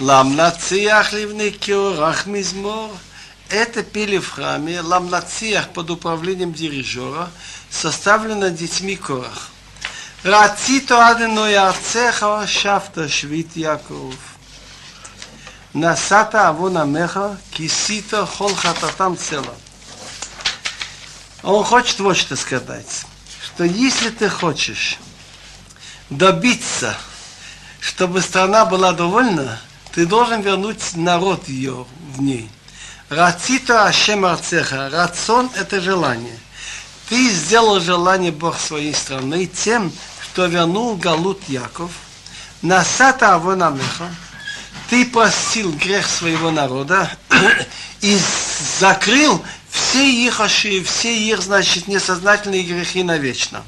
Ламнациях ливны киорах мизмор. Это пели в храме Ламнациях под управлением дирижера, составлено детьми Корах. Рацито адено ярцеха шафта швит Яков. Насата авона меха, кисита хол хататам цела. Он хочет вот что сказать, что если ты хочешь добиться, чтобы страна была довольна, ты должен вернуть народ ее в ней. Рацито Ашем Арцеха. Рацион – это желание. Ты сделал желание Бог своей страны тем, что вернул Галут Яков. Насата Авонамеха. Ты простил грех своего народа и закрыл все их ошибки, все их, значит, несознательные грехи навечно.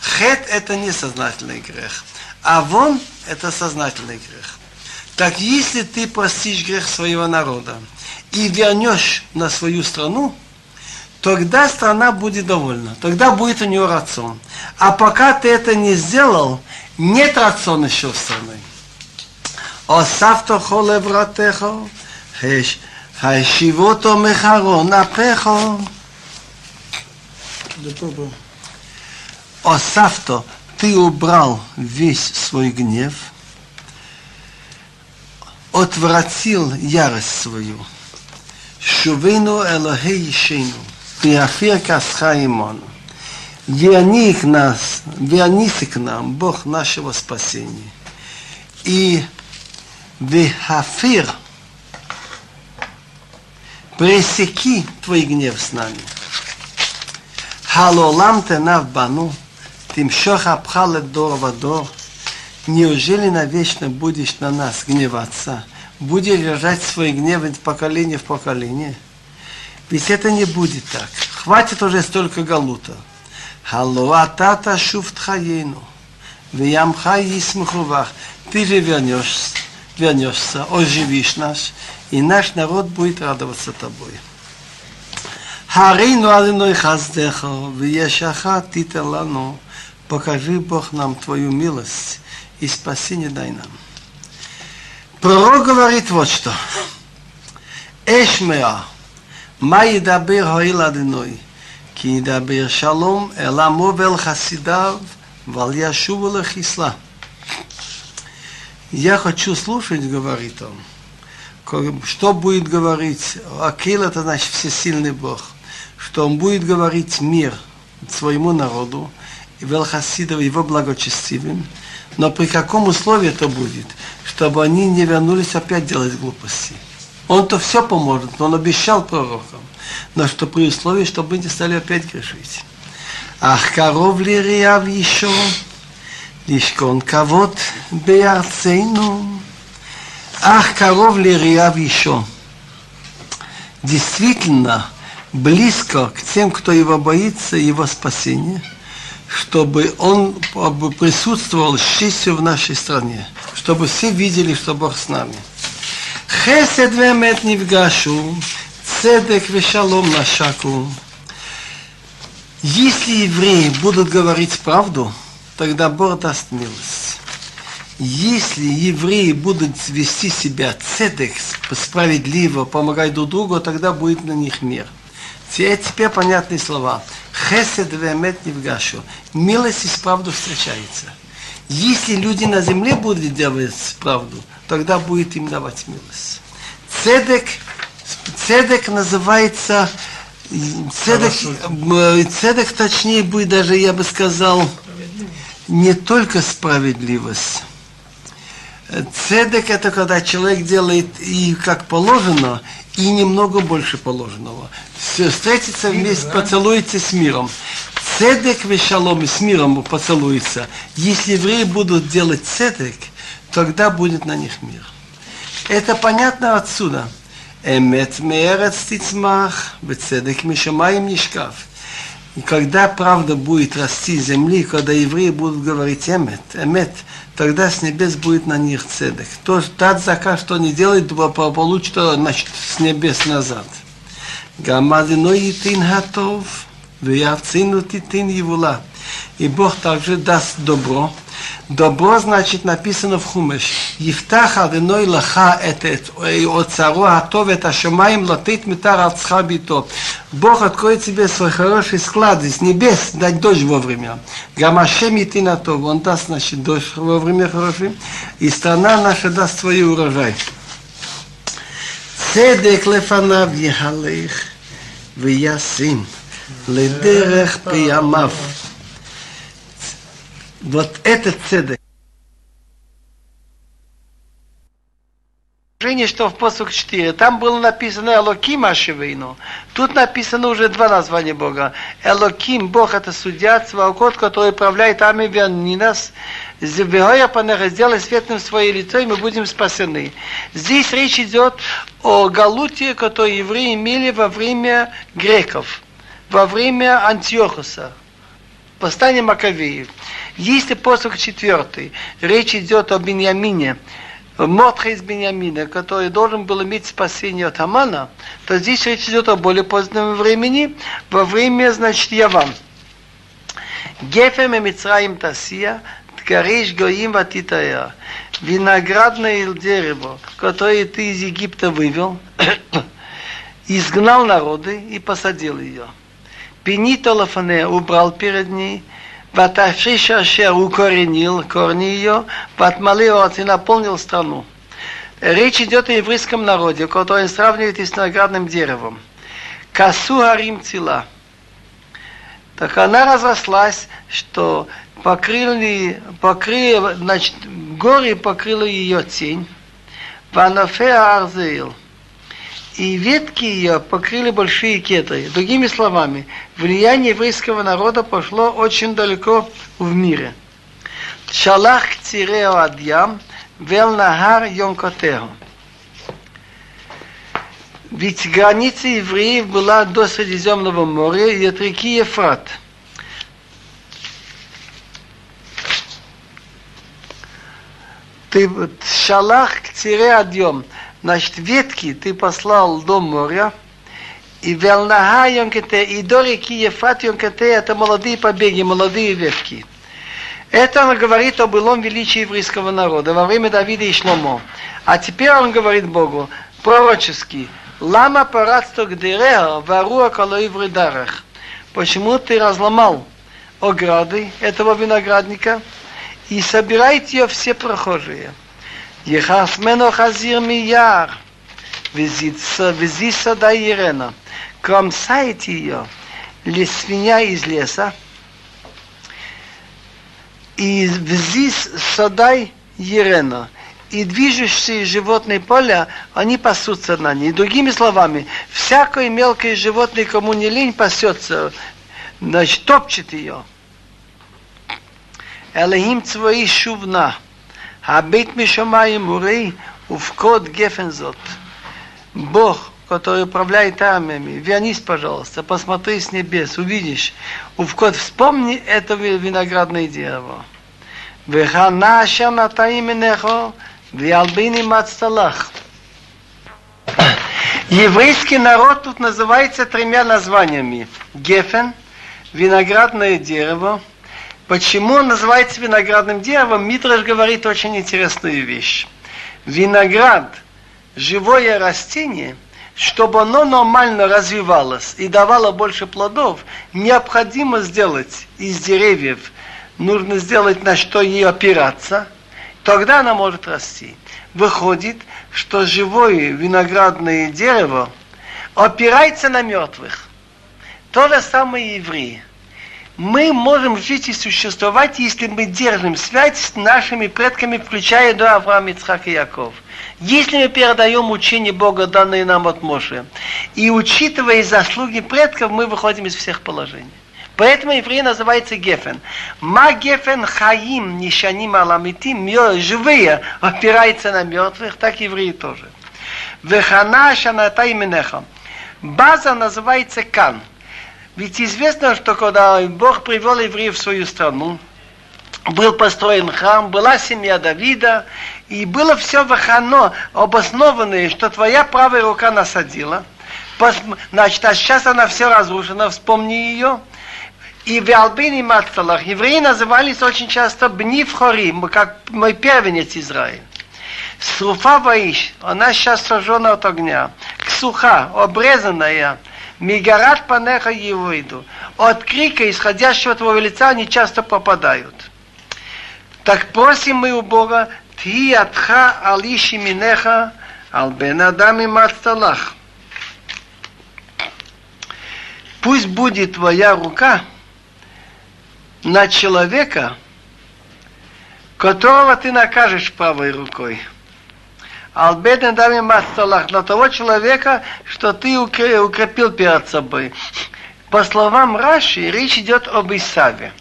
Хет – это несознательный грех, а вон – это сознательный грех. Так если ты простишь грех своего народа и вернешь на свою страну, тогда страна будет довольна, тогда будет у нее рацион. А пока ты это не сделал, нет рациона еще в страны. савто холе братехо, хайшивото мехаро напехо. савто, ты убрал весь свой гнев – отвратил ярость свою. Шувейну Элохей Ишейну, Приафир Касха Имону. Верни нас, вернись к нам, Бог нашего спасения. И Вехафир, пресеки твой гнев с нами. Халолам тенав бану, тимшох апхал дор вадор. Неужели навечно будешь на нас гневаться? Будешь держать свой гнев из поколения в поколение? Ведь это не будет так. Хватит уже столько галута. Халуатата шуфт хаейну. Виямха йисмхувах. Ты же вернешься, вернешься, оживишь нас, и наш народ будет радоваться тобой. Харину Адиной Хаздеха, Вешаха Титер Лану, покажи Бог нам Твою милость и спасение дай нам. Пророк говорит вот что. Эшмеа, Майдабир Хаиладиной, Кидабир Шалом, Эламовел Хасидав, Вальяшувала Хисла. Я хочу слушать, говорит он, что будет говорить. Акил это значит всесильный Бог. Что он будет говорить мир своему народу, и Велхасидов его благочестивым, но при каком условии это будет? Чтобы они не вернулись опять делать глупости. Он-то все поможет, но он обещал пророкам. Но что при условии, чтобы не стали опять грешить. Ах, коров ли реав еще? Лишкон кавод беярцейну. Ах, коров ли реав еще? Действительно, близко к тем, кто его боится, его спасение – чтобы он присутствовал с честью в нашей стране, чтобы все видели, что Бог с нами. Хесед вемет нивгашу, цедек вешалом нашаку. Если евреи будут говорить правду, тогда Бог даст милость. Если евреи будут вести себя цедек, справедливо, помогать друг другу, тогда будет на них мир. Теперь понятные слова. Хесед вемет невгашу. Милость и правду встречается. Если люди на земле будут делать правду, тогда будет им давать милость. Цедек, цедек называется, цедек, цедек точнее будет даже, я бы сказал, не только справедливость. Цедек это когда человек делает и как положено, и немного больше положенного. Все, встретиться вместе, поцелуется с миром. Цедек вешалом с миром поцелуется. Если евреи будут делать цедек, тогда будет на них мир. Это понятно отсюда. Эмет мерец тицмах, бецедек мишамаем нишкав. И когда правда будет расти из земли, когда евреи будут говорить эмет, эмет, тогда с небес будет на них цедек. То, тот заказ, что не делает, получит значит, с небес назад. Гамадино итин хатов, веявцину титин евула. И Бог также даст добро, Добро, значит, написано в Хумеш. Ефтах Адыной лаха этет, оцаро готовит ашамаем латит митар ацха бито. Бог откроет тебе свой хороший склад из небес, дать дождь вовремя. Гамашем идти на то, он даст, значит, дождь вовремя хороший, и страна наша даст свой урожай. Седек лефанав ехалех, виясим, ледерех пиямав. Вот этот цедек. Жене, что в посук 4, там было написано Элоким Ашевейну. Тут написано уже два названия Бога. Элоким, Бог это судья, Цваукот, который управляет Ами Вианинас. Зевеоя Панеха, сделай светлым свое лицо, и мы будем спасены. Здесь речь идет о Галуте, который евреи имели во время греков, во время Антиохуса, восстания Маковеев. Если посох четвертый, речь идет о Беньямине, Мотха из Беньямина, который должен был иметь спасение от Амана, то здесь речь идет о более позднем времени, во время, значит, Явам. Гефем и Мицраим Тасия, Ткариш Гоим Ватитая. Виноградное дерево, которое ты из Египта вывел, изгнал народы и посадил ее. Пенита Лафане убрал перед ней, Ваташиш Ашер укоренил корни ее, Ватмалиот и наполнил страну. Речь идет о еврейском народе, который сравнивает с виноградным деревом. Касу Харим Цила. Так она разрослась, что покрыли, покрыли, значит, горы покрыла ее тень. Ванафе Арзеил и ветки ее покрыли большие кедры. Другими словами, влияние еврейского народа пошло очень далеко в мире. Шалах цирео адьям, вел нахар йомкотео. Ведь граница евреев была до Средиземного моря и от реки Ефрат. Ты шалах к цире адьем – Значит, ветки ты послал до моря, и Велнаха Йонкете, и до реки Ефрат Йонкете, это молодые побеги, молодые ветки. Это он говорит о былом величии еврейского народа во время Давида и Шломо. А теперь он говорит Богу, пророчески, Лама парацто гдереа варуа колой в Почему ты разломал ограды этого виноградника и собираете ее все прохожие? יכעס ממנו חזיר מיער, וזיסה דיירנה. Кромсает ее ли свинья из леса, и здесь садай ерена, и движущиеся животные поля, они пасутся на ней. Другими словами, всякое мелкое животное, кому не лень, пасется, значит, топчет ее. Элохим цвои шувна. Абит Мишамаем Урей Увкот Гефензот. Бог, который управляет армиями, вернись, пожалуйста, посмотри с небес, увидишь. Увкот, вспомни это виноградное дерево. Вехана шамата именехо, виалбини мацталах. Еврейский народ тут называется тремя названиями. Гефен, виноградное дерево, Почему он называется виноградным деревом? Митраш говорит очень интересную вещь. Виноград, живое растение, чтобы оно нормально развивалось и давало больше плодов, необходимо сделать из деревьев, нужно сделать на что ей опираться, тогда она может расти. Выходит, что живое виноградное дерево опирается на мертвых. То же самое и евреи мы можем жить и существовать, если мы держим связь с нашими предками, включая до Авраама, Ицхак и Яков. Если мы передаем учение Бога, данное нам от Моше, и учитывая заслуги предков, мы выходим из всех положений. Поэтому еврей называется Гефен. Ма Гефен Хаим Нишаним Аламитим, живые, опирается на мертвых, так евреи тоже. Вехана Шаната именеха. База называется Кан. Ведь известно, что когда Бог привел евреев в свою страну, был построен храм, была семья Давида, и было все вахано, обоснованное, что твоя правая рука насадила. Значит, а сейчас она все разрушена, вспомни ее. И в Албине Мацалах евреи назывались очень часто Бнифхорим, как мой первенец Израиль. Сруфа Ваиш, она сейчас сожжена от огня. Ксуха, обрезанная, Мигарат панеха его От крика, исходящего от твоего лица, они часто попадают. Так просим мы у Бога, Ти атха алиши минеха, ал бен адам и мацалах. Пусть будет твоя рука на человека, которого ты накажешь правой рукой. Албеден дами масталах, на того человека, что ты укрепил перед собой. По словам Раши, речь идет об Исаве.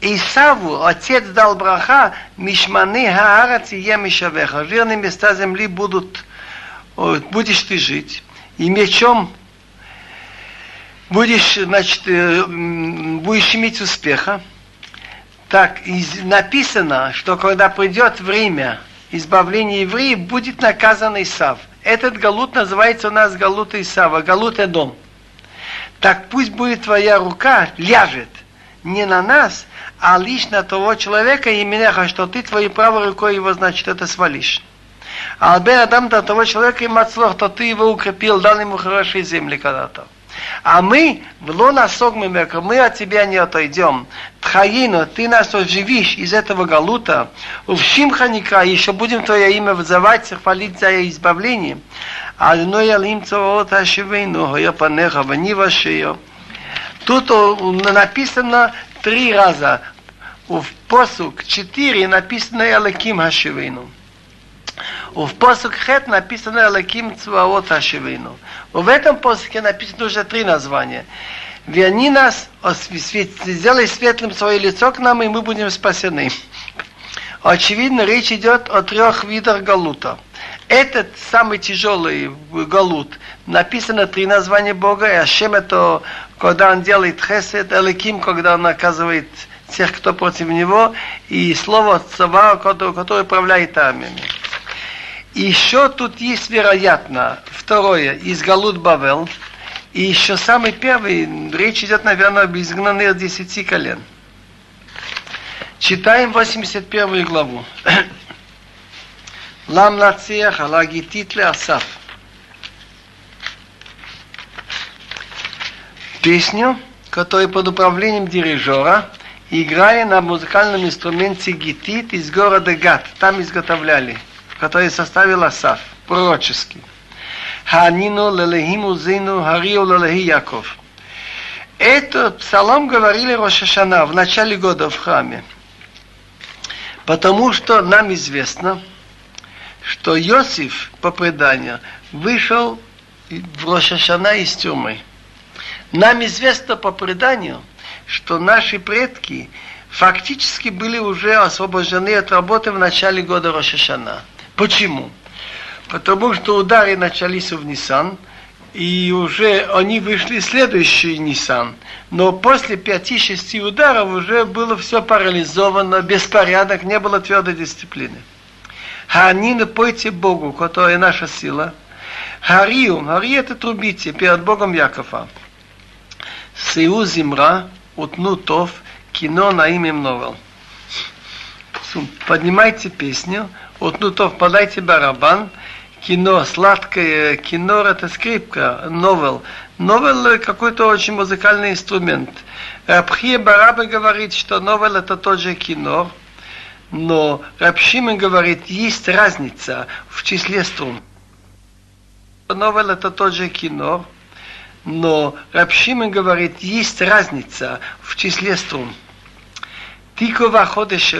Исаву отец дал браха, мишманы хаарац и емишавеха. Верные места земли будут, будешь ты жить. И мечом будешь, значит, э, будешь иметь успеха. Так, написано, что когда придет время избавления евреев, будет наказан Исав. Этот галут называется у нас галут Исава, галут Эдом. Так пусть будет твоя рука, ляжет не на нас, а лишь на того человека, и что ты твоей правой рукой его, значит, это свалишь. А Адам до того человека и мацлох, то ты его укрепил, дал ему хорошие земли когда-то. А мы, лона согмемека, мы от тебя не отойдем. Тхаину, ты нас оживишь из этого галута. В Шимханика еще будем твое имя вызывать, хвалить за избавление. А но я лим цаот ашивейну, я панеха, вани вашею. Тут написано три раза. В посук четыре написано Элаким Хашивейну. В посук Хет написано Элаким Цваот Хашивейну. В этом посуке написано уже три названия. Верни нас, сделай светлым свое лицо к нам, и мы будем спасены. Очевидно, речь идет о трех видах галута. Этот самый тяжелый галут, написано три названия Бога, и Ашем это, когда он делает хесед, Эликим, когда он наказывает тех, кто против него, и слово Цава, которое управляет армиями. Еще тут есть, вероятно, второе, из Галут Бавел, и еще самый первый, речь идет, наверное, об изгнанных десяти колен. Читаем 81 главу. Лам нациях алагитит ле асаф. Песню, которая под управлением дирижера – играя на музыкальном инструменте гитит из города Гат. Там изготовляли, который составил Асаф, пророческий. Ханину лелехиму зину хариу лелехи Яков. Этот псалом говорили Рошашана в начале года в храме. Потому что нам известно, что Иосиф, по преданию, вышел в Рошашана из тюрьмы. Нам известно по преданию – что наши предки фактически были уже освобождены от работы в начале года Рошашана. Почему? Потому что удары начались в Нисан, и уже они вышли следующий Нисан. Но после пяти-шести ударов уже было все парализовано, беспорядок, не было твердой дисциплины. Ханина, пойте Богу, которая наша сила. Харию, Хари это трубите перед Богом Якова. Сеу зимра, утну тов, кино на имя новел. Поднимайте песню, утну тов, подайте барабан, кино, сладкое кино, это скрипка, новел. Новел какой-то очень музыкальный инструмент. Рабхия Бараба говорит, что новел это тот же кино, но Рабшимен говорит, есть разница в числе струн. Новел это тот же кино, но Рабшимен говорит, есть разница в числе струн. Тикова ходеш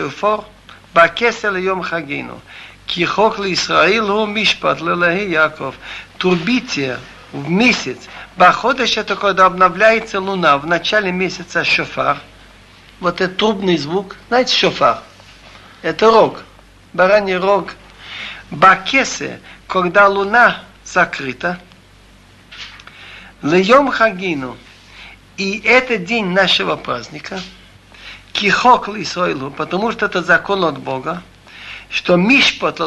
шелфор, бакесел йом хагину. Кихок Израил הוא משפט ללהי Яков. Турбите в месяц. Баходыш это когда обновляется луна в начале месяца шофар. Вот этот трубный звук. Знаете шофар? Это рог. Бараний рог. Бакесе, когда луна закрыта, Льем Хагину. И это день нашего праздника. Кихок Исоилу, потому что это закон от Бога, что Мишпот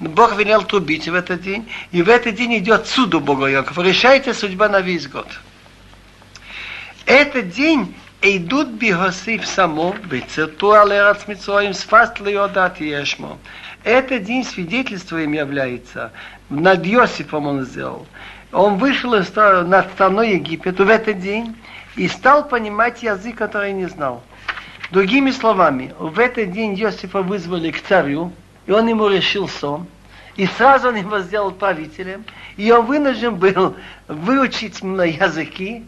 Бог велел трубить в этот день, и в этот день идет суду Бога Яков. Решайте судьба на весь год. Этот день идут бихосив само, бецерту алерат митсоим, сфаст леодат ешмо. Этот день свидетельством является. Над Йосифом он сделал. Он вышел из, над страной Египет в этот день и стал понимать язык, который не знал. Другими словами, в этот день Иосифа вызвали к царю, и он ему решил сон, и сразу он его сделал правителем, и он вынужден был выучить языки,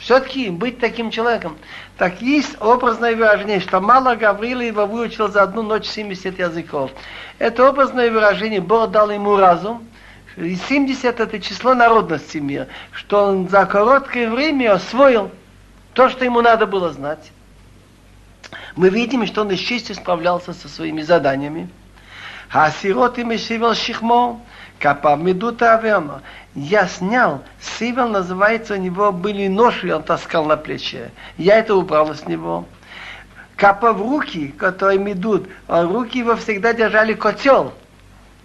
все-таки быть таким человеком. Так есть образное выражение, что мало Гавриила его выучил за одну ночь 70 языков. Это образное выражение, Бог дал ему разум, и 70 это число народности мира, что он за короткое время освоил то, что ему надо было знать. Мы видим, что он с честью справлялся со своими заданиями. Хасирот и Мешивел Шихмо, Капав Медута Авема. Я снял, Сивел называется, у него были ноши, он таскал на плече. Я это убрал с него. Капав руки, которые медут, руки его всегда держали котел.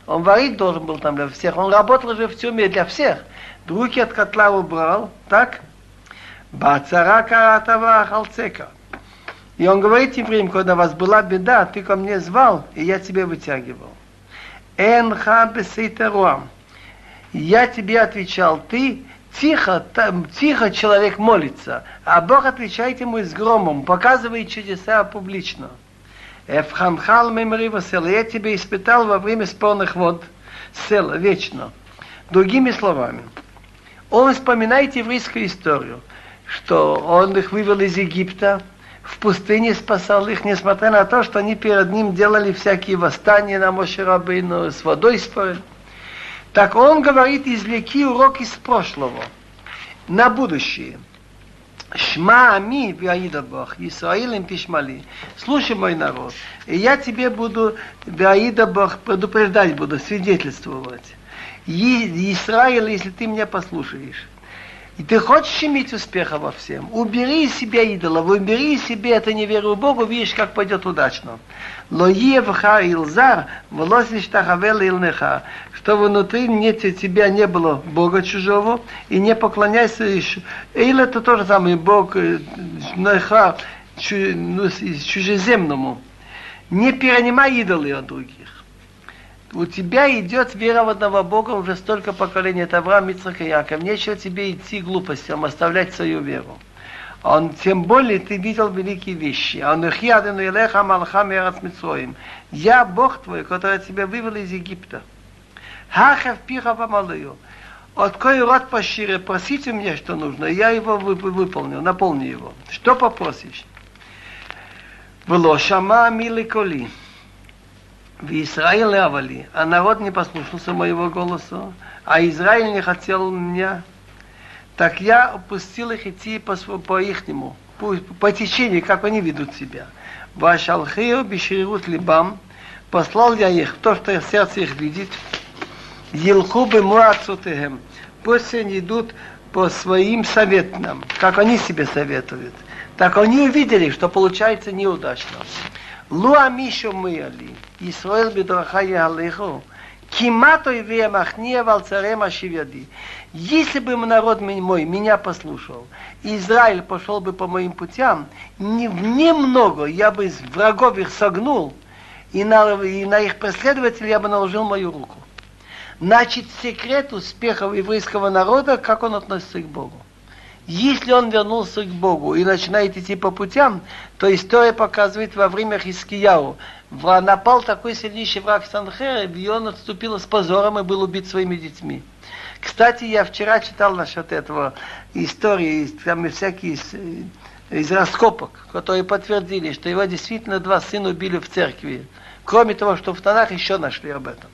Он варить должен был там для всех. Он работал же в тюрьме для всех. Руки от котла убрал, так? Бацара каратава халцека. И он говорит евреям, когда у вас была беда, ты ко мне звал, и я тебе вытягивал. Энха бесейтеруам. Я тебе отвечал, ты тихо, там, тихо человек молится, а Бог отвечает ему с громом, показывает чудеса публично. Эфхамхал мемрива села, я тебя испытал во время спорных вод села, вечно. Другими словами, он вспоминает еврейскую историю, что он их вывел из Египта, в пустыне спасал их, несмотря на то, что они перед ним делали всякие восстания на Мошерабейну, с водой спорили. Так он говорит, извлеки урок из прошлого на будущее. Шма ами вяида Бог, Исраилем тишмали. Слушай, мой народ, и я тебе буду, вяида Бог, предупреждать буду, свидетельствовать. Израиль, если ты меня послушаешь. И ты хочешь иметь успеха во всем, убери из себя идолов, убери из себя это неверие в Богу, видишь, как пойдет удачно. Лоевха илзар, волосишь тахавел илнеха, что внутри нет тебя не было Бога чужого, и не поклоняйся еще. Или это то же самое, Бог э, неха, ну, чужеземному. Не перенимай идолы от других у тебя идет вера в одного Бога уже столько поколений, это Авраам, Ицхак и Яков. Нечего тебе идти глупостям, оставлять свою веру. Он, тем более ты видел великие вещи. Я Бог твой, который тебя вывел из Египта. Хахав пиха помалую. Открой рот пошире, просите мне, что нужно, я его выполню, наполню его. Что попросишь? Было шама коли. В Израиле авали, а народ не послушался моего голоса, а Израиль не хотел меня, так я опустил их идти по, по ихнему, по, по течению, как они ведут себя. Вашалхею беширут либам, послал я их, то, что сердце их видит, елху бы муацутехем, пусть они идут по своим советам, как они себе советуют. Так они увидели, что получается неудачно. Луа Мишу Мыали, Исраил бедраха Яалеху, Кимато и Веямахния Валцарем Ашивяди. Если бы народ мой меня послушал, Израиль пошел бы по моим путям, не, немного я бы из врагов их согнул, и на, и на их преследователей я бы наложил мою руку. Значит, секрет успеха еврейского народа, как он относится к Богу. Если он вернулся к Богу и начинает идти по путям, то история показывает во время Хискияу. Напал такой сильнейший враг Санхереб, и он отступил с позором и был убит своими детьми. Кстати, я вчера читал насчет этого истории, там и всякие из, из раскопок, которые подтвердили, что его действительно два сына убили в церкви. Кроме того, что в Танах еще нашли об этом.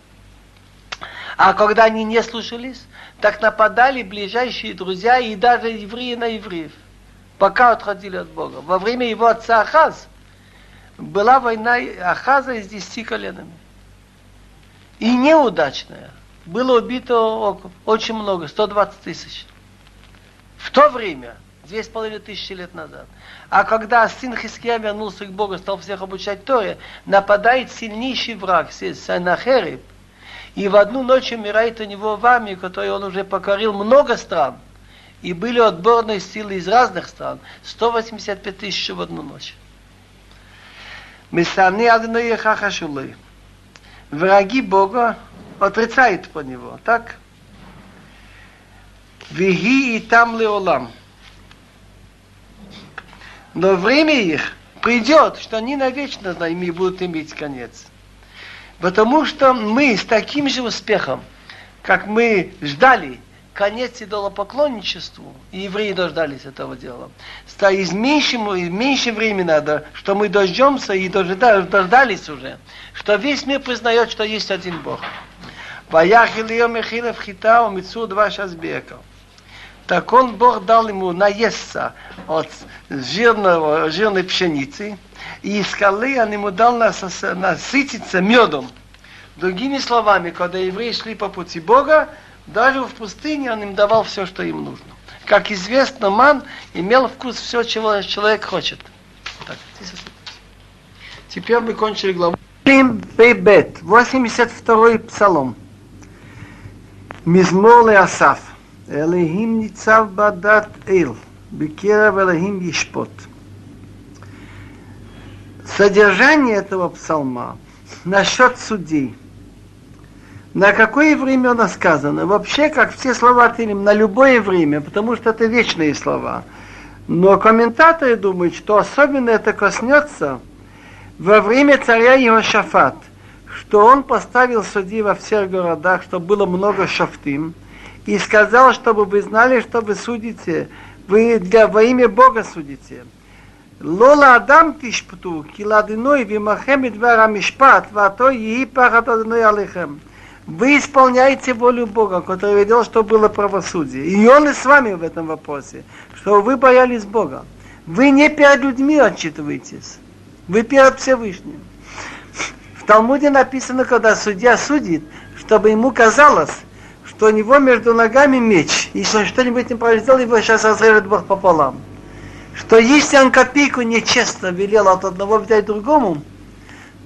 А когда они не слушались, так нападали ближайшие друзья и даже евреи на евреев, пока отходили от Бога. Во время его отца Ахаз была война Ахаза с десяти коленами. И неудачная. Было убито очень много, 120 тысяч. В то время, две с половиной тысячи лет назад. А когда сын Хиския вернулся к Богу, стал всех обучать Торе, нападает сильнейший враг, Санахериб, и в одну ночь умирает у него в армии, он уже покорил много стран. И были отборные силы из разных стран. 185 тысяч в одну ночь. Месаны Адонai Хахашулы. Враги Бога отрицают по него, так? Виги и там леолам. Но время их придет, что они навечно ими будут иметь конец. Потому что мы с таким же успехом, как мы ждали конец идолопоклонничеству, и евреи дождались этого дела, и с меньшим, и меньше времени надо, что мы дождемся и дождались уже, что весь мир признает, что есть один Бог. Так он, Бог дал ему наесться от жирного, жирной пшеницы, и из скалы он ему дал насытиться медом. Другими словами, когда евреи шли по пути Бога, даже в пустыне он им давал все, что им нужно. Как известно, ман имел вкус все, чего человек хочет. Так, Теперь мы кончили главу. Бет, 82-й псалом. Мизмор Асаф. אלוהים ניצב בדת אל, בקרב אלוהים ישפוט. Содержание этого псалма насчет судей. На какое время оно сказано? Вообще, как все слова Тилим, на любое время, потому что это вечные слова. Но комментаторы думают, что особенно это коснется во время царя Иошафат, что он поставил судей во всех городах, чтобы было много шафтим, и сказал, чтобы вы знали, что вы судите, вы для, во имя Бога судите. Лола Адам тишпуту, киладиной вимахем идвара мишпат, вато и пахат адиной алихем. Вы исполняете волю Бога, который видел, что было правосудие. И Он и с вами в этом вопросе, что вы боялись Бога. Вы не перед людьми отчитываетесь, вы перед Всевышним. В Талмуде написано, когда судья судит, чтобы ему казалось, что у него между ногами меч, и он что-нибудь неправильно сделал, его сейчас разрежет Бог пополам. Что если он копейку нечестно велел от одного взять другому,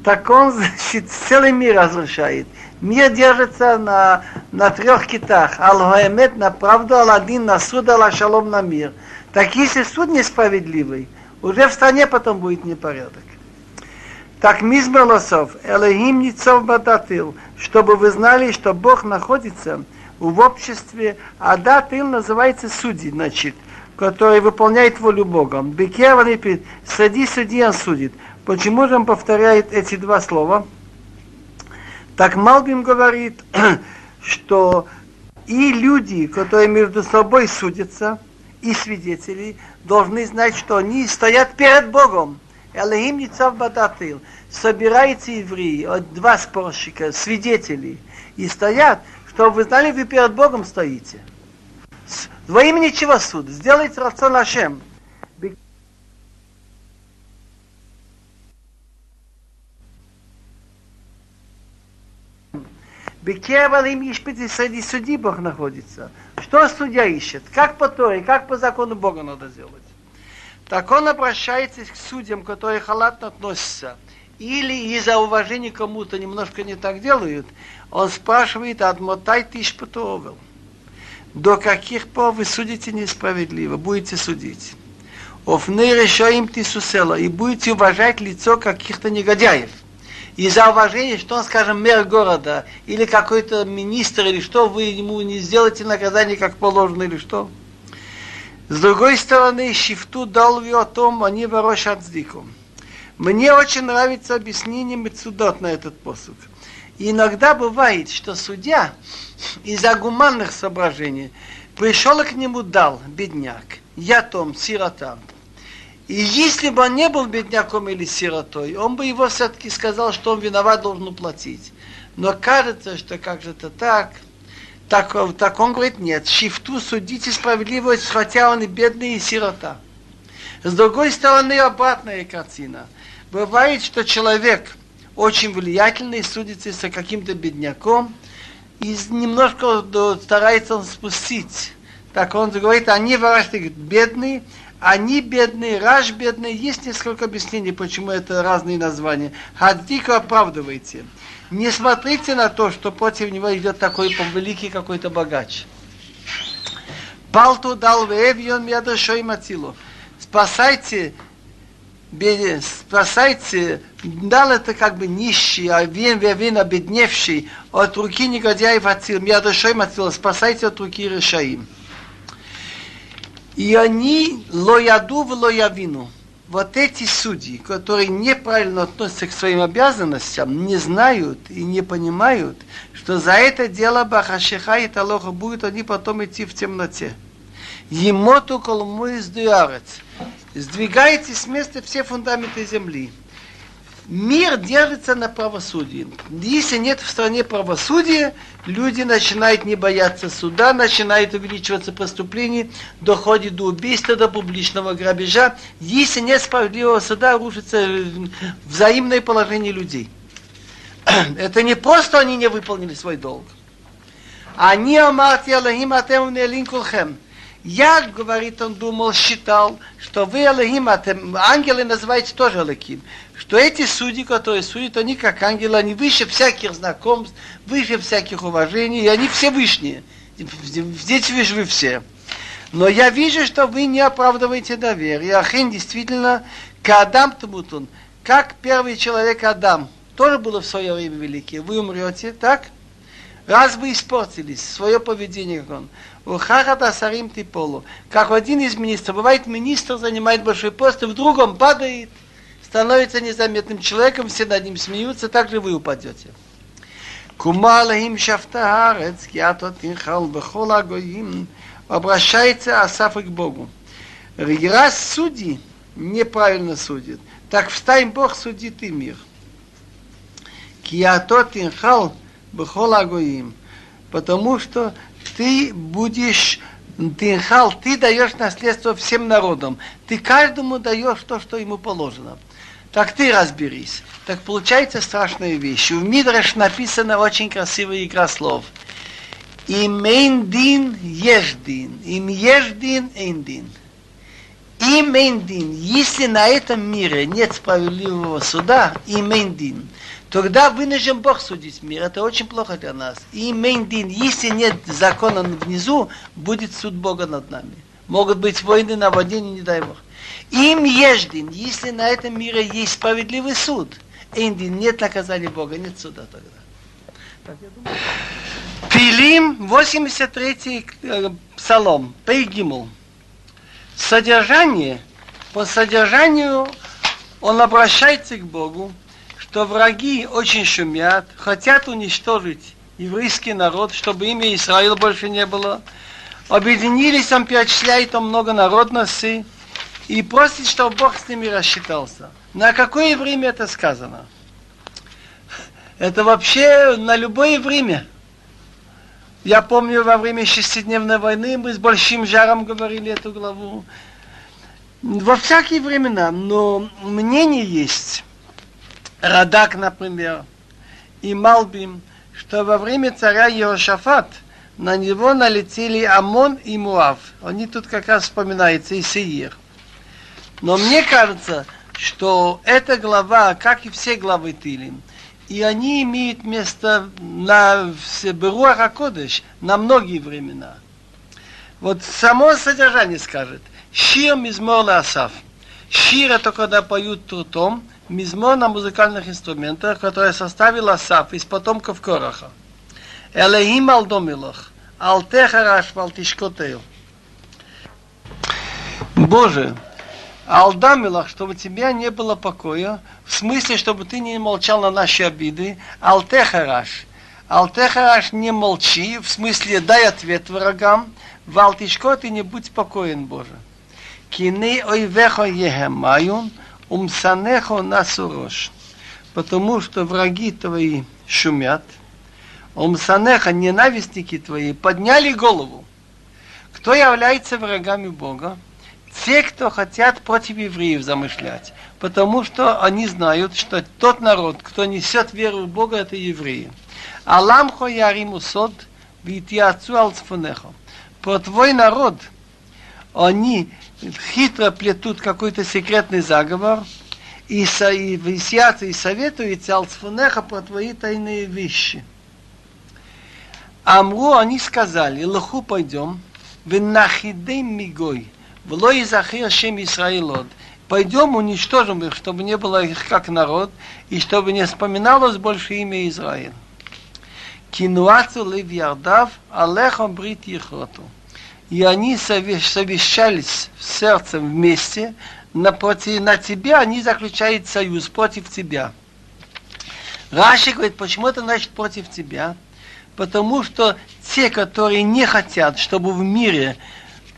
так он, значит, целый мир разрушает. Мир держится на, на трех китах. Ал-Хаэмет на правду, Ал-Один на суд, Ал-Шалом на мир. Так если суд несправедливый, уже в стране потом будет непорядок. Так Мизбер Лосов, Элохим Ницов Бадатил, чтобы вы знали, что Бог находится в обществе, а дат им называется судьи, значит, который выполняет волю Бога. Бекерван среди судей он судит. Почему же он повторяет эти два слова? Так Малбим говорит, что и люди, которые между собой судятся, и свидетели, должны знать, что они стоят перед Богом. Элохим Ницав Бадатил. Собираются евреи, два спорщика, свидетелей, и стоят, чтобы вы знали, вы перед Богом стоите. Во имени чего суд? Сделайте рацион Ашем. Бекевал им ищпите среди судей Бог находится. Что судья ищет? Как по Торе, как по закону Бога надо сделать? Так он обращается к судьям, которые халатно относятся или из-за уважения кому-то немножко не так делают, он спрашивает, отмотай тысяч потовел. До каких пор вы судите несправедливо, будете судить? Офны решаем тисусела, и будете уважать лицо каких-то негодяев. Из-за уважения, что он, скажем, мэр города, или какой-то министр, или что, вы ему не сделаете наказание как положено, или что? С другой стороны, шифту дал о том, они ворошат сдиком. Мне очень нравится объяснение Мецудот на этот посуд. И иногда бывает, что судья из-за гуманных соображений пришел к нему дал, бедняк, я том, сирота. И если бы он не был бедняком или сиротой, он бы его все-таки сказал, что он виноват, должен уплатить. Но кажется, что как же это так, так, так он говорит, нет, шифту судите справедливость, хотя он и бедный, и сирота. С другой стороны, обратная картина. Бывает, что человек очень влиятельный, судится с каким-то бедняком, и немножко старается он спустить. Так он говорит, они ворашты бедные, они бедные, Раш бедный. Есть несколько объяснений, почему это разные названия. Хаддику оправдывайте. Не смотрите на то, что против него идет такой великий какой-то богач. Палту дал вевьон мядашой мацилу. Спасайте, спасайте, дал это как бы нищий, а вин вин обедневший от руки негодяев отцил, мядашой мацилу, спасайте от руки решаим. И они лояду в лоявину вот эти судьи, которые неправильно относятся к своим обязанностям, не знают и не понимают, что за это дело Бахашиха и Талоха будут они потом идти в темноте. Емоту колму из Сдвигайте с места все фундаменты земли. Мир держится на правосудии. Если нет в стране правосудия, люди начинают не бояться суда, начинают увеличиваться преступления, доходит до убийства, до публичного грабежа. Если нет справедливого суда, рушится взаимное положение людей. Это не просто они не выполнили свой долг. Они амарти Аллахим атем кулхем. Я, говорит он, думал, считал, что вы Аллахим, ангелы называете тоже Аллахим что эти судьи, которые судят, они как ангелы, они выше всяких знакомств, выше всяких уважений, и они все вышние. Здесь вижу вы все. Но я вижу, что вы не оправдываете доверие. Ахин действительно, Кадам Тмутун, как первый человек Адам, тоже было в свое время великий. Вы умрете, так? Раз вы испортились, свое поведение, как он. Сарим типолу. Как один из министров, бывает министр занимает большой пост, и вдруг он падает – становится незаметным человеком, все над ним смеются, так же вы упадете. Кумалахим шафтаарец, киатот инхал бехола гоим, обращается Асаф к Богу. Раз судьи неправильно судит, так встань Бог судит и мир. Киатот инхал бехола гоим, потому что ты будешь Тинхал, ты даешь наследство всем народам. Ты каждому даешь то, что ему положено. Так ты разберись. Так получается страшная вещь. В Мидраш написана очень красивая игра слов. Им эйндин еждин. Им еждин эйндин. Им эйндин. Если на этом мире нет справедливого суда, им эйндин. Тогда вынужден Бог судить мир. Это очень плохо для нас. Им эйндин. Если нет закона внизу, будет суд Бога над нами. Могут быть войны, наводнения, не дай Бог. Им еждин, если на этом мире есть справедливый суд, Эндин, нет наказания Бога, нет суда тогда. Пилим, 83-й э, псалом, Пейгимул. Содержание, по содержанию он обращается к Богу, что враги очень шумят, хотят уничтожить еврейский народ, чтобы имя Израиля больше не было. Объединились, он перечисляет он много народностей, и просит, чтобы Бог с ними рассчитался. На какое время это сказано? Это вообще на любое время. Я помню, во время шестидневной войны мы с большим жаром говорили эту главу. Во всякие времена, но мнение есть, Радак, например, и Малбим, что во время царя Иошафат на него налетели Амон и Муав. Они тут как раз вспоминаются, и Сеир. Но мне кажется, что эта глава, как и все главы Тилим, и они имеют место на Беруах Кодыш на многие времена. Вот само содержание скажет. Шир мизмор асав. Шир это когда поют трутом, мизмор на музыкальных инструментах, которые составил Асав из потомков Кораха. Элехим алдомилах. Алтехараш валтишкотею. Боже, Алдамилах, чтобы тебя не было покоя, в смысле, чтобы ты не молчал на наши обиды, алтехараш. Алтехараш не молчи, в смысле дай ответ врагам, валтишко ты не будь спокоен, Боже. Кини ойвехо ехемаюн, умсанехо насурош. Потому что враги твои шумят, умсанеха, ненавистники твои, подняли голову. Кто является врагами Бога? те, кто хотят против евреев замышлять, потому что они знают, что тот народ, кто несет веру в Бога, это евреи. Алам хояриму сод, витиацу алцфунехо. Про твой народ они хитро плетут какой-то секретный заговор, и, и висятся и советуются алцфунеха про твои тайные вещи. Амру они сказали, лоху пойдем, Венахидем мигой. Вло и захир шем Исраилот. Пойдем уничтожим их, чтобы не было их как народ, и чтобы не вспоминалось больше имя Израиль. Кинуацу лев ярдав, алехом брит ехоту. И они совещались в сердце вместе, напротив, на тебя они заключают союз против тебя. Раши говорит, почему это значит против тебя? Потому что те, которые не хотят, чтобы в мире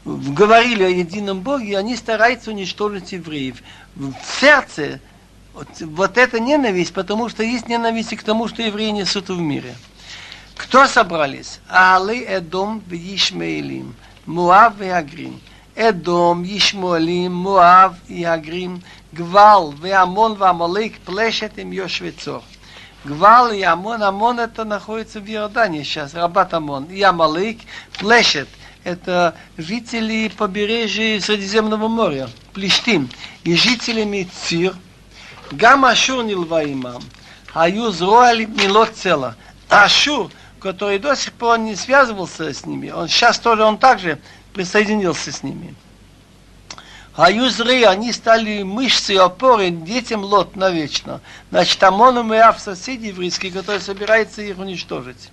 говорили о едином Боге, они стараются уничтожить евреев. В сердце вот, эта ненависть, потому что есть ненависть к тому, что евреи несут в мире. Кто собрались? Али Эдом в Ишмаилим, מואב והגרים. אדום, ישמעאלים, מואב, יהגרים, גבל, ועמון ועמלק, פלשת Плешет им צור. Гвал и Амон. Амон это находится в Иордании сейчас, Рабат Амон. И Амалык, Плешет. Это жители побережья Средиземного моря, Плештим. И жителями Цир, Гам Ашур Нилваимам, Аюз Роаль Милот Цела. Ашур – который до сих пор не связывался с ними, он сейчас тоже, он также присоединился с ними. Аю зры, они стали мышцы опоры детям Лот навечно. Значит, Амон и Ав соседи еврейские, которые собираются их уничтожить.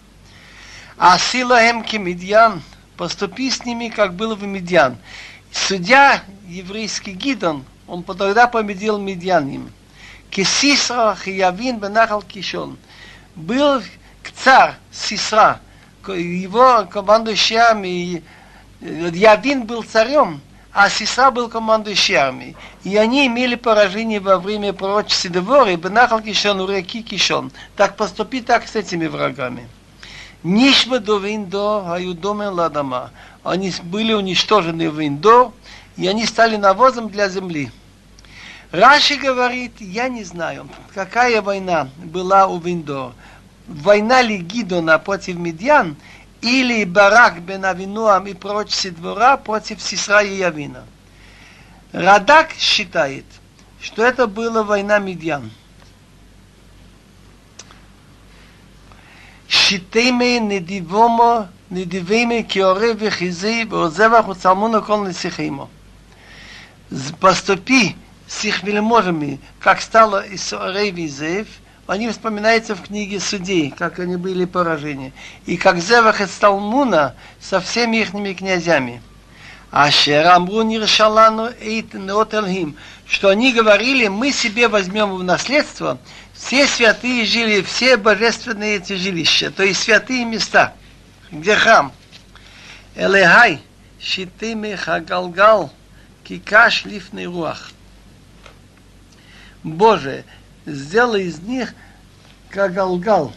А сила Эмки Медьян – поступи с ними, как было в Медьян. Судья еврейский Гидон, он тогда победил Медьяним. Кесисра Хиявин Бенахал Кишон. Был царь Сисра, его командующий армией, Явин был царем, а Сисра был командующий армией. И они имели поражение во время пророчества Девора и Бенахал Кишон у реки Кишон. Так поступи так с этими врагами. Нишма до Виндор, Аюдомен Ладама. Они были уничтожены в Виндор, и они стали навозом для земли. Раши говорит, я не знаю, какая война была у Виндор война ли Гидона против Медьян, или Барак бен Авинуам и прочие двора против Сисра и Явина. Радак считает, что это была война Медьян. Шитейме недивомо недивейме киоре вихизи озевах уцалмуна кол несихеймо. Поступи с их вельможами, как стало Исорей Визеев – они вспоминаются в книге судей, как они были поражены. И как Зевах и Сталмуна со всеми их князьями. А Шерамру Ниршалану Неотелхим, что они говорили, мы себе возьмем в наследство все святые жили, все божественные эти жилища, то есть святые места, где храм. Элехай, щитыми хагалгал, кикаш лифный руах. Боже, сделай из них кагалгал.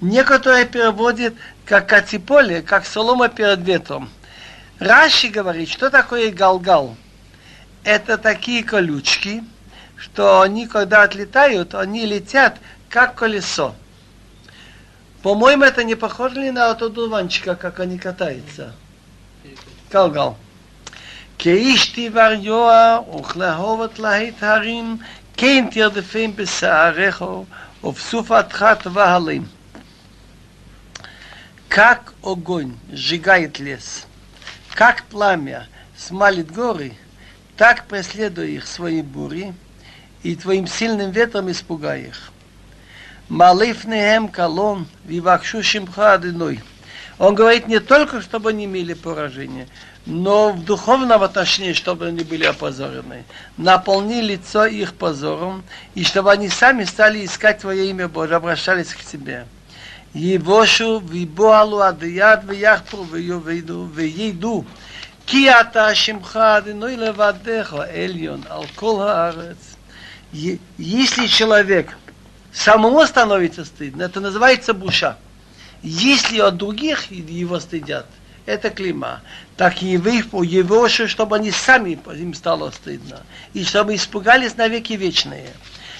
Некоторые переводят как катиполе, как солома перед ветром. Раши говорит, что такое галгал? Это такие колючки, что они, когда отлетают, они летят как колесо. По-моему, это не похоже ли на дуванчика, как они катаются? Галгал. כאיש תיבר יוע וכלהובת להיט הרים, כן תרדפים בשעריך ובסופתך твалим. Как огонь сжигает лес, как пламя смалит горы, так преследуя их свои бури, и твоим сильным ветром испугай их. Малифнеем колон, вивакшу шимха одиной. Он говорит не только, чтобы они имели поражение, но в духовном отношении, чтобы они были опозорены. Наполни лицо их позором, и чтобы они сами стали искать Твое имя Божие, обращались к Тебе. יבושו ויבוהלו עד יד ויחפרו ויובדו וידעו כי אתה שמך אדינוי לבדך עליון על כל הארץ если человек самому становится стыдно, это называется буша. Если от других его стыдят, это клима. Так и вы его, чтобы они сами им стало стыдно. И чтобы испугались навеки вечные.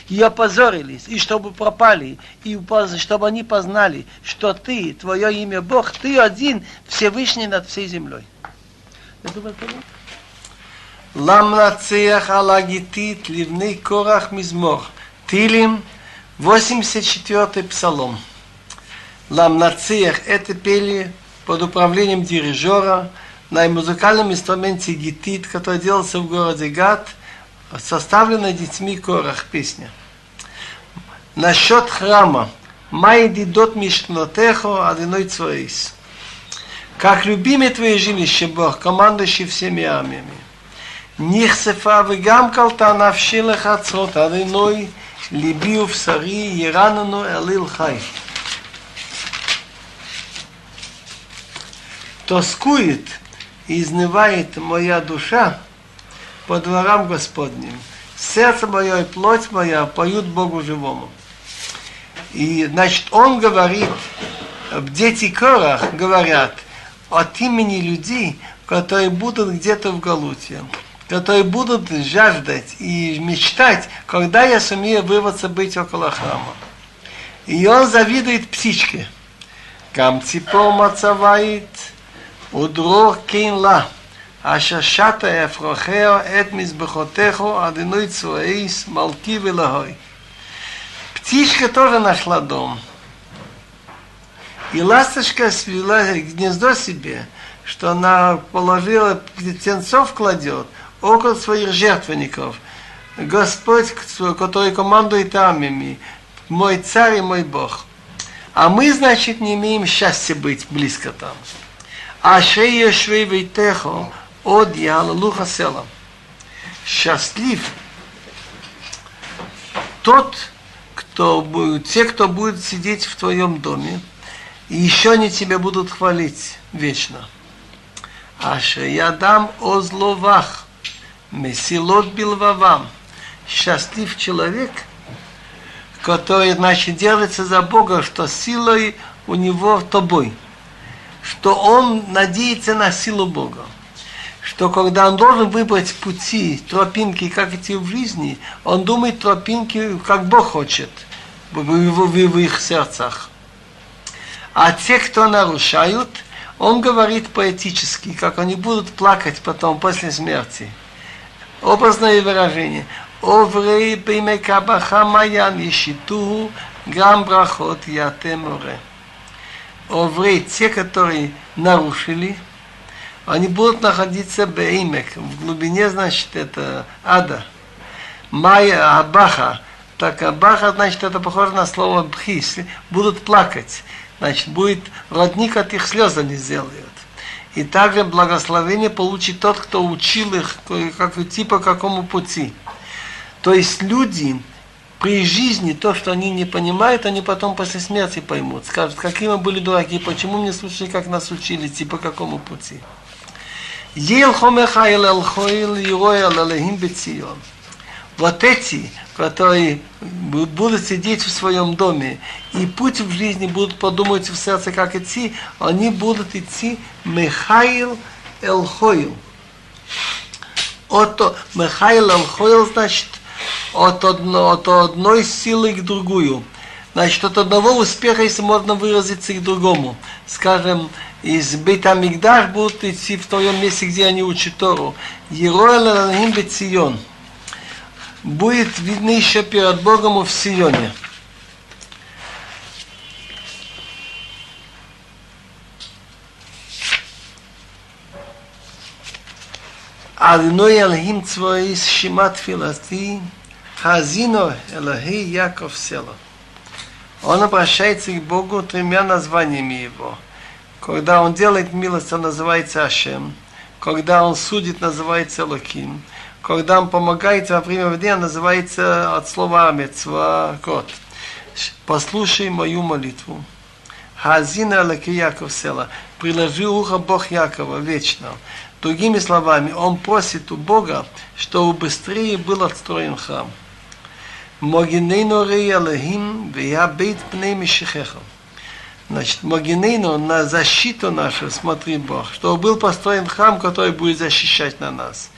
И опозорились, и чтобы пропали, и чтобы они познали, что ты, твое имя Бог, ты один Всевышний над всей землей. Я думаю, понятно? למנצח על הגיתית לבני קורח מזמור. תהילים 84 псалом. Ламнациях это пели под управлением дирижера на музыкальном инструменте гитит, который делался в городе Гат, составленной детьми Корах песня. Насчет храма. Майди дот мишнотехо одиной цвоис. Как любимый твое жилище Бог, командующий всеми армиями. Нихсефа вегам калта навшилах ацрот одиной либию в сари еранану элил хай. Тоскует и изнывает моя душа по дворам Господним. Сердце мое и плоть моя поют Богу живому. И, значит, он говорит, дети Корах говорят от имени людей, которые будут где-то в Галуте, которые будут жаждать и мечтать, когда я сумею вырваться быть около храма. И он завидует птичке. Кам ципор – ודרור כן לה, אשר שתה אפרוחהו את מזבחותיכו עד עינוי צבאיס מלכי ולהוי. Птичка тоже нашла дом. И ласточка свела гнездо себе, что она положила птенцов кладет – около своих жертвенников. Господь, который командует армиями, мой царь и мой Бог. А мы, значит, не имеем счастья быть близко там. А шея швей вейтехо от ялалуха села. Счастлив тот, кто будет, те, кто будет сидеть в твоем доме, и еще они тебя будут хвалить вечно. Аше ядам озловах. Месилот Билвавам. Счастлив человек, который, значит, держится за Бога, что силой у него тобой. Что он надеется на силу Бога. Что когда он должен выбрать пути, тропинки, как идти в жизни, он думает тропинки, как Бог хочет в, в, в, их сердцах. А те, кто нарушают, он говорит поэтически, как они будут плакать потом, после смерти – образное выражение. Оврей бимекабаха маян ешиту гам брахот ятеморе. Оврей, те, которые нарушили, они будут находиться беймек, в глубине, значит, это ада. Майя абаха, так абаха, значит, это похоже на слово бхис, будут плакать. Значит, будет родник от их слез они сделают. И также благословение получит тот, кто учил их, как идти по какому пути. То есть люди при жизни, то, что они не понимают, они потом после смерти поймут. Скажут, какие мы были дураки, почему мне слушали, как нас учили, идти по какому пути. Вот эти которые будут сидеть в своем доме, и путь в жизни будут подумать в сердце, как идти, они будут идти Михаил Элхоил. От Михаил Элхоил, значит, от, одно, от одной силы к другую. Значит, от одного успеха, если можно выразиться, к другому. Скажем, из Бейт-Амигдаш будут идти в том месте, где они учат Тору. Ероэл Элахим Бецион будет видно еще перед Богом в Сионе. Адной Алхим Цвоис Шимат Филати Хазино Элахи Яков Села. Он обращается к Богу тремя названиями его. Когда он делает милость, он называется Ашем. Когда он судит, называется Локим когда он помогает во время войны, называется от слова Амецва кот. Послушай мою молитву. Хазина Алаки Яков Села. Приложи ухо Бог Якова вечно. Другими словами, он просит у Бога, чтобы быстрее был отстроен храм. Могинейну рей Алахим, вея бейт пней. Значит, Могинейну на защиту нашу, смотри Бог, чтобы был построен храм, который будет защищать на нас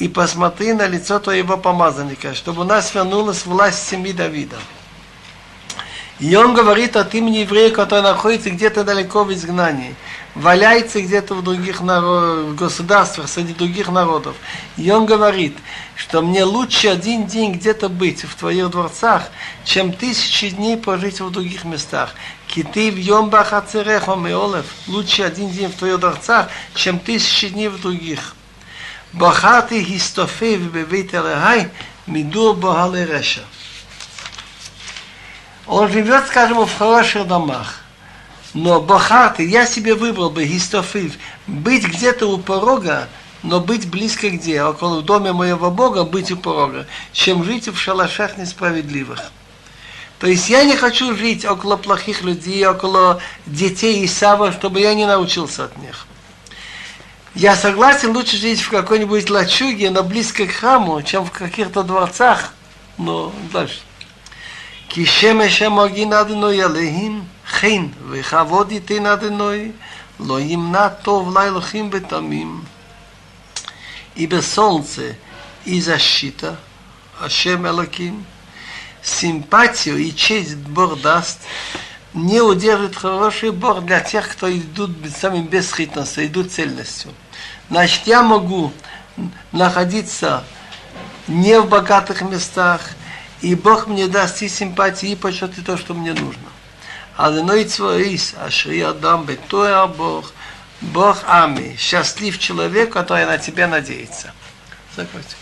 и посмотри на лицо твоего помазанника, чтобы у нас вернулась власть семьи Давида. И он говорит от имени еврея, который находится где-то далеко в изгнании, валяется где-то в других народ, государствах, среди других народов. И он говорит, что мне лучше один день где-то быть в твоих дворцах, чем тысячи дней прожить в других местах. Киты в Йом Бахацерехо Меолев. Лучше один день в твоих дворцах, чем тысячи дней в других. Бахати Хистофей в Бевейт Элехай Мидур Бахале Реша. Он живет, скажем, в хороших домах но бахарты, я себе выбрал бы гистофив, быть где-то у порога, но быть близко где, около дома моего Бога, быть у порога, чем жить в шалашах несправедливых. То есть я не хочу жить около плохих людей, около детей Исава, чтобы я не научился от них. Я согласен, лучше жить в какой-нибудь лачуге, но близко к храму, чем в каких-то дворцах. Но дальше. Кишемеша могинадну ялехим. חן וכבוד ייתן אדינוי, לא ימנע טוב לאלוהים בתמים. Ибо солнце и защита, Ашем Элоким, симпатию и честь Бог даст, не удержит хороший Бог для тех, кто идут самим бесхитностью, идут цельностью. Значит, я могу находиться не в богатых местах, и Бог мне даст и симпатии, и почет, и то, что мне нужно. Алиной цвоис, ашри адам бетоя Бог, Бог ами, счастлив человек, который на тебя надеется. Закройте.